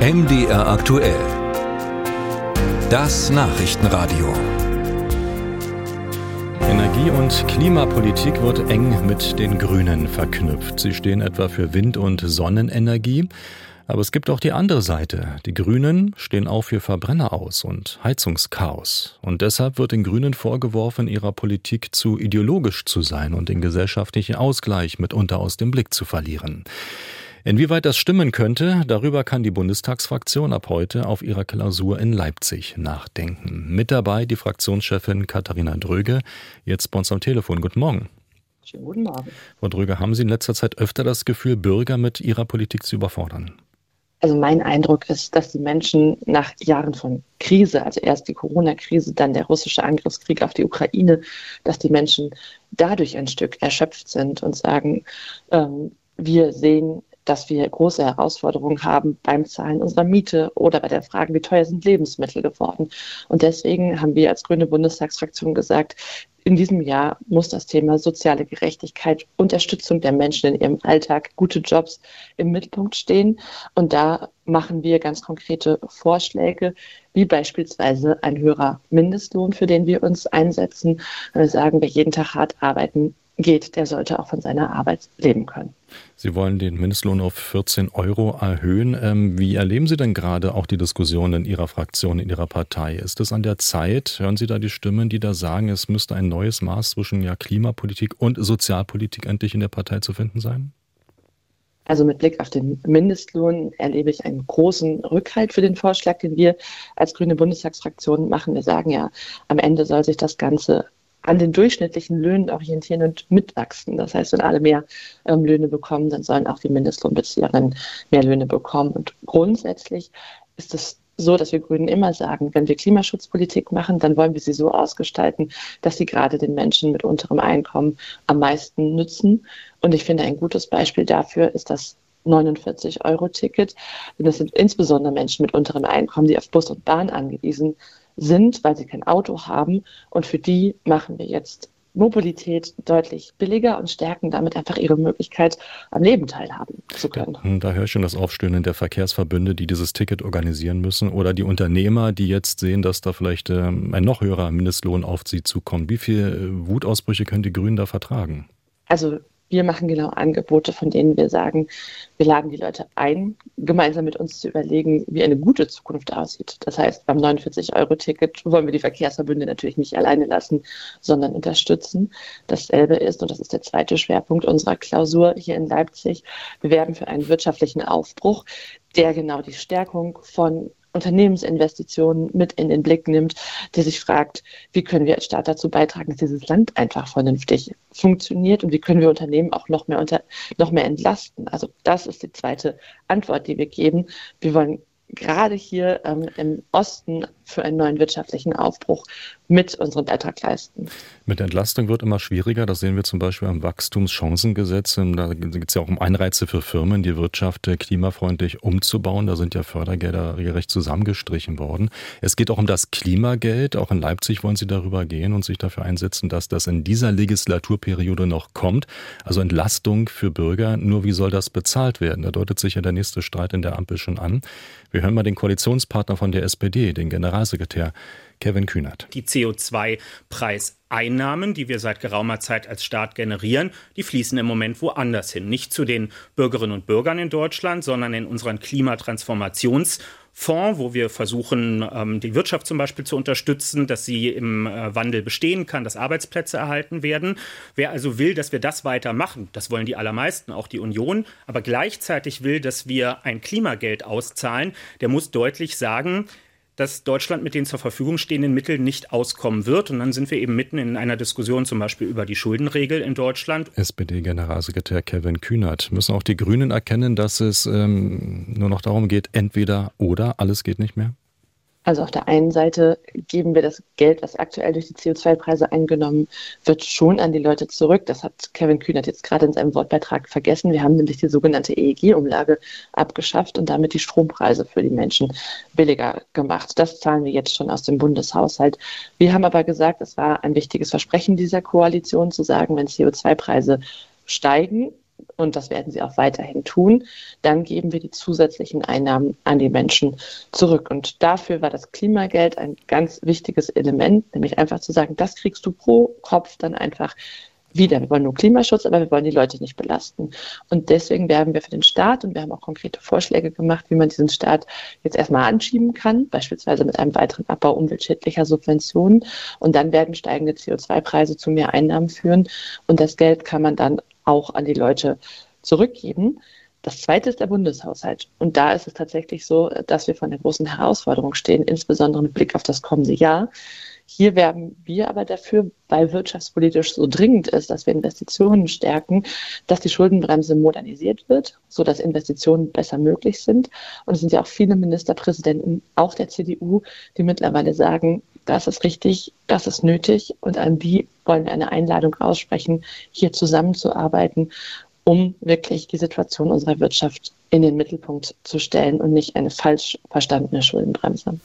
MDR aktuell. Das Nachrichtenradio. Energie- und Klimapolitik wird eng mit den Grünen verknüpft. Sie stehen etwa für Wind- und Sonnenenergie. Aber es gibt auch die andere Seite. Die Grünen stehen auch für Verbrenner aus und Heizungschaos. Und deshalb wird den Grünen vorgeworfen, ihrer Politik zu ideologisch zu sein und den gesellschaftlichen Ausgleich mitunter aus dem Blick zu verlieren. Inwieweit das stimmen könnte, darüber kann die Bundestagsfraktion ab heute auf ihrer Klausur in Leipzig nachdenken. Mit dabei die Fraktionschefin Katharina Dröge, jetzt bei uns am Telefon. Guten Morgen. Schönen guten Morgen. Frau Dröge, haben Sie in letzter Zeit öfter das Gefühl, Bürger mit ihrer Politik zu überfordern? Also mein Eindruck ist, dass die Menschen nach Jahren von Krise, also erst die Corona-Krise, dann der russische Angriffskrieg auf die Ukraine, dass die Menschen dadurch ein Stück erschöpft sind und sagen, ähm, wir sehen dass wir große Herausforderungen haben beim Zahlen unserer Miete oder bei der Frage, wie teuer sind Lebensmittel geworden. Und deswegen haben wir als Grüne Bundestagsfraktion gesagt, in diesem Jahr muss das Thema soziale Gerechtigkeit, Unterstützung der Menschen in ihrem Alltag, gute Jobs im Mittelpunkt stehen. Und da machen wir ganz konkrete Vorschläge, wie beispielsweise ein höherer Mindestlohn, für den wir uns einsetzen. Wir sagen, wer jeden Tag hart arbeiten geht, der sollte auch von seiner Arbeit leben können. Sie wollen den Mindestlohn auf 14 Euro erhöhen. Ähm, wie erleben Sie denn gerade auch die Diskussion in Ihrer Fraktion, in Ihrer Partei? Ist es an der Zeit? Hören Sie da die Stimmen, die da sagen, es müsste ein neues Maß zwischen ja, Klimapolitik und Sozialpolitik endlich in der Partei zu finden sein? Also mit Blick auf den Mindestlohn erlebe ich einen großen Rückhalt für den Vorschlag, den wir als Grüne Bundestagsfraktion machen. Wir sagen ja, am Ende soll sich das Ganze an den durchschnittlichen Löhnen orientieren und mitwachsen. Das heißt, wenn alle mehr ähm, Löhne bekommen, dann sollen auch die Mindestlohnbezieherinnen mehr Löhne bekommen. Und grundsätzlich ist es so, dass wir Grünen immer sagen, wenn wir Klimaschutzpolitik machen, dann wollen wir sie so ausgestalten, dass sie gerade den Menschen mit unterem Einkommen am meisten nützen. Und ich finde, ein gutes Beispiel dafür ist das 49-Euro-Ticket. Denn das sind insbesondere Menschen mit unterem Einkommen, die auf Bus und Bahn angewiesen sind, weil sie kein Auto haben. Und für die machen wir jetzt Mobilität deutlich billiger und stärken damit einfach ihre Möglichkeit, am Leben teilhaben zu können. Da, da höre ich schon das Aufstöhnen der Verkehrsverbünde, die dieses Ticket organisieren müssen oder die Unternehmer, die jetzt sehen, dass da vielleicht ähm, ein noch höherer Mindestlohn auf sie zukommt. Wie viele äh, Wutausbrüche können die Grünen da vertragen? Also wir machen genau Angebote, von denen wir sagen, wir laden die Leute ein, gemeinsam mit uns zu überlegen, wie eine gute Zukunft aussieht. Das heißt, beim 49-Euro-Ticket wollen wir die Verkehrsverbünde natürlich nicht alleine lassen, sondern unterstützen. Dasselbe ist, und das ist der zweite Schwerpunkt unserer Klausur hier in Leipzig, wir werden für einen wirtschaftlichen Aufbruch, der genau die Stärkung von Unternehmensinvestitionen mit in den Blick nimmt, der sich fragt, wie können wir als Staat dazu beitragen, dass dieses Land einfach vernünftig funktioniert und wie können wir Unternehmen auch noch mehr, unter, noch mehr entlasten. Also das ist die zweite Antwort, die wir geben. Wir wollen gerade hier ähm, im Osten für einen neuen wirtschaftlichen Aufbruch mit unserem Beitrag leisten. Mit Entlastung wird immer schwieriger. Das sehen wir zum Beispiel am Wachstumschancengesetz. Ähm, da geht es ja auch um Anreize für Firmen, die Wirtschaft äh, klimafreundlich umzubauen. Da sind ja Fördergelder regelrecht zusammengestrichen worden. Es geht auch um das Klimageld. Auch in Leipzig wollen Sie darüber gehen und sich dafür einsetzen, dass das in dieser Legislaturperiode noch kommt. Also Entlastung für Bürger. Nur wie soll das bezahlt werden? Da deutet sich ja der nächste Streit in der Ampel schon an. Wir hören mal den Koalitionspartner von der SPD, den Generalsekretär Kevin Kühnert. Die CO2-Preiseinnahmen, die wir seit geraumer Zeit als Staat generieren, die fließen im Moment woanders hin. Nicht zu den Bürgerinnen und Bürgern in Deutschland, sondern in unseren Klimatransformations- Fonds, wo wir versuchen, ähm, die Wirtschaft zum Beispiel zu unterstützen, dass sie im äh, Wandel bestehen kann, dass Arbeitsplätze erhalten werden. Wer also will, dass wir das weitermachen, das wollen die allermeisten, auch die Union, aber gleichzeitig will, dass wir ein Klimageld auszahlen, der muss deutlich sagen, dass Deutschland mit den zur Verfügung stehenden Mitteln nicht auskommen wird. Und dann sind wir eben mitten in einer Diskussion zum Beispiel über die Schuldenregel in Deutschland. SPD-Generalsekretär Kevin Kühnert. Müssen auch die Grünen erkennen, dass es ähm, nur noch darum geht, entweder oder, alles geht nicht mehr? Also auf der einen Seite geben wir das Geld, was aktuell durch die CO2-Preise eingenommen wird, schon an die Leute zurück. Das hat Kevin Kühnert jetzt gerade in seinem Wortbeitrag vergessen. Wir haben nämlich die sogenannte EEG-Umlage abgeschafft und damit die Strompreise für die Menschen billiger gemacht. Das zahlen wir jetzt schon aus dem Bundeshaushalt. Wir haben aber gesagt, es war ein wichtiges Versprechen dieser Koalition zu sagen, wenn CO2-Preise steigen, und das werden sie auch weiterhin tun, dann geben wir die zusätzlichen Einnahmen an die Menschen zurück. Und dafür war das Klimageld ein ganz wichtiges Element, nämlich einfach zu sagen, das kriegst du pro Kopf dann einfach wieder. Wir wollen nur Klimaschutz, aber wir wollen die Leute nicht belasten. Und deswegen werben wir für den Staat und wir haben auch konkrete Vorschläge gemacht, wie man diesen Staat jetzt erstmal anschieben kann, beispielsweise mit einem weiteren Abbau umweltschädlicher Subventionen. Und dann werden steigende CO2-Preise zu mehr Einnahmen führen. Und das Geld kann man dann auch an die Leute zurückgeben. Das zweite ist der Bundeshaushalt. Und da ist es tatsächlich so, dass wir vor einer großen Herausforderung stehen, insbesondere mit Blick auf das kommende Jahr. Hier werben wir aber dafür, weil wirtschaftspolitisch so dringend ist, dass wir Investitionen stärken, dass die Schuldenbremse modernisiert wird, sodass Investitionen besser möglich sind. Und es sind ja auch viele Ministerpräsidenten, auch der CDU, die mittlerweile sagen, das ist richtig, das ist nötig. Und an die wollen wir eine Einladung aussprechen, hier zusammenzuarbeiten, um wirklich die Situation unserer Wirtschaft in den Mittelpunkt zu stellen und nicht eine falsch verstandene Schuldenbremse.